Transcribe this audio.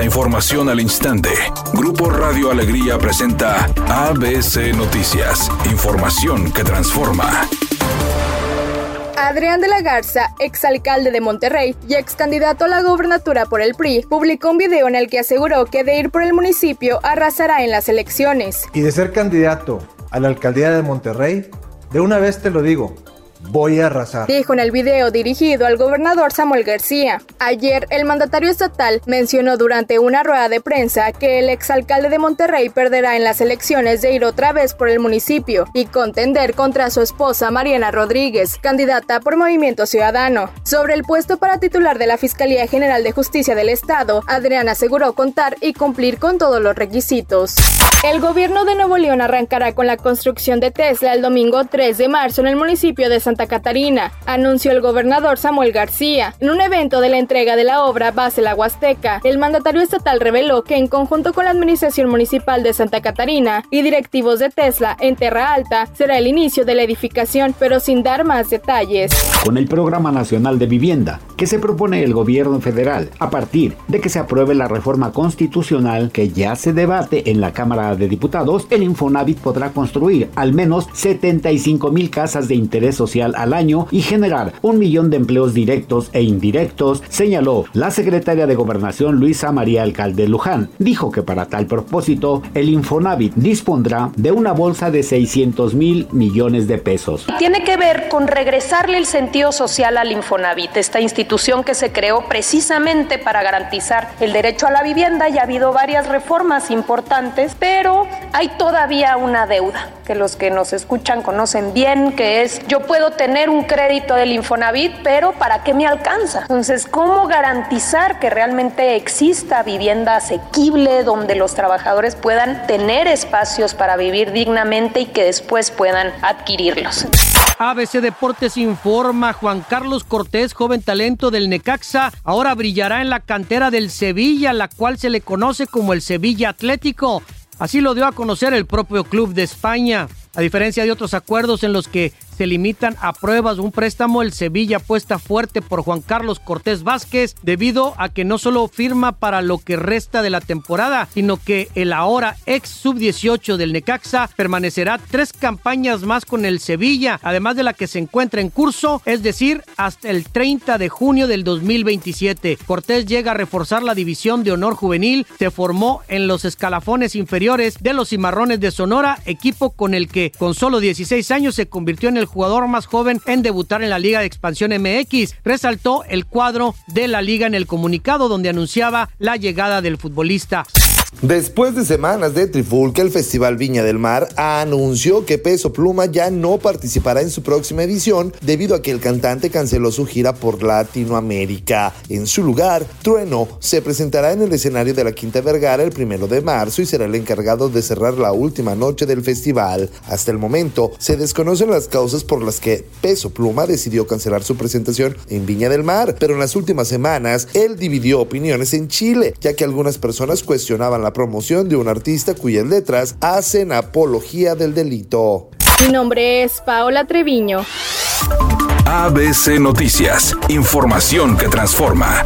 La información al instante. Grupo Radio Alegría presenta ABC Noticias. Información que transforma. Adrián de la Garza, exalcalde de Monterrey y ex candidato a la gobernatura por el PRI, publicó un video en el que aseguró que de ir por el municipio arrasará en las elecciones. Y de ser candidato a la alcaldía de Monterrey, de una vez te lo digo, Voy a arrasar. Dijo en el video dirigido al gobernador Samuel García. Ayer, el mandatario estatal mencionó durante una rueda de prensa que el exalcalde de Monterrey perderá en las elecciones de ir otra vez por el municipio y contender contra su esposa Mariana Rodríguez, candidata por Movimiento Ciudadano. Sobre el puesto para titular de la Fiscalía General de Justicia del Estado, Adrián aseguró contar y cumplir con todos los requisitos. El gobierno de Nuevo León arrancará con la construcción de Tesla el domingo 3 de marzo en el municipio de San Santa Catarina, anunció el gobernador Samuel García. En un evento de la entrega de la obra Base La Huasteca, el mandatario estatal reveló que en conjunto con la Administración Municipal de Santa Catarina y directivos de Tesla en Terra Alta, será el inicio de la edificación, pero sin dar más detalles. Con el Programa Nacional de Vivienda, que se propone el gobierno federal, a partir de que se apruebe la reforma constitucional que ya se debate en la Cámara de Diputados, el Infonavit podrá construir al menos 75 mil casas de interés social al año y generar un millón de empleos directos e indirectos, señaló la secretaria de Gobernación Luisa María Alcalde Luján. Dijo que para tal propósito, el Infonavit dispondrá de una bolsa de 600 mil millones de pesos. Tiene que ver con regresarle el sentido social al Infonavit, esta institución que se creó precisamente para garantizar el derecho a la vivienda. Ya ha habido varias reformas importantes, pero hay todavía una deuda que los que nos escuchan conocen bien, que es yo puedo tener un crédito del Infonavit, pero ¿para qué me alcanza? Entonces, ¿cómo garantizar que realmente exista vivienda asequible donde los trabajadores puedan tener espacios para vivir dignamente y que después puedan adquirirlos? ABC Deportes informa, Juan Carlos Cortés, joven talento del Necaxa, ahora brillará en la cantera del Sevilla, la cual se le conoce como el Sevilla Atlético. Así lo dio a conocer el propio club de España. A diferencia de otros acuerdos en los que se limitan a pruebas un préstamo, el Sevilla apuesta fuerte por Juan Carlos Cortés Vázquez debido a que no solo firma para lo que resta de la temporada, sino que el ahora ex sub-18 del Necaxa permanecerá tres campañas más con el Sevilla, además de la que se encuentra en curso, es decir, hasta el 30 de junio del 2027. Cortés llega a reforzar la división de honor juvenil, se formó en los escalafones inferiores de los Cimarrones de Sonora, equipo con el que con solo 16 años se convirtió en el jugador más joven en debutar en la Liga de Expansión MX. Resaltó el cuadro de la liga en el comunicado donde anunciaba la llegada del futbolista. Después de semanas de trifulca, el Festival Viña del Mar anunció que Peso Pluma ya no participará en su próxima edición debido a que el cantante canceló su gira por Latinoamérica. En su lugar, Trueno se presentará en el escenario de la Quinta Vergara el primero de marzo y será el encargado de cerrar la última noche del festival. Hasta el momento, se desconocen las causas por las que Peso Pluma decidió cancelar su presentación en Viña del Mar, pero en las últimas semanas él dividió opiniones en Chile, ya que algunas personas cuestionaban la promoción de un artista cuyas letras hacen apología del delito. Mi nombre es Paola Treviño. ABC Noticias, información que transforma.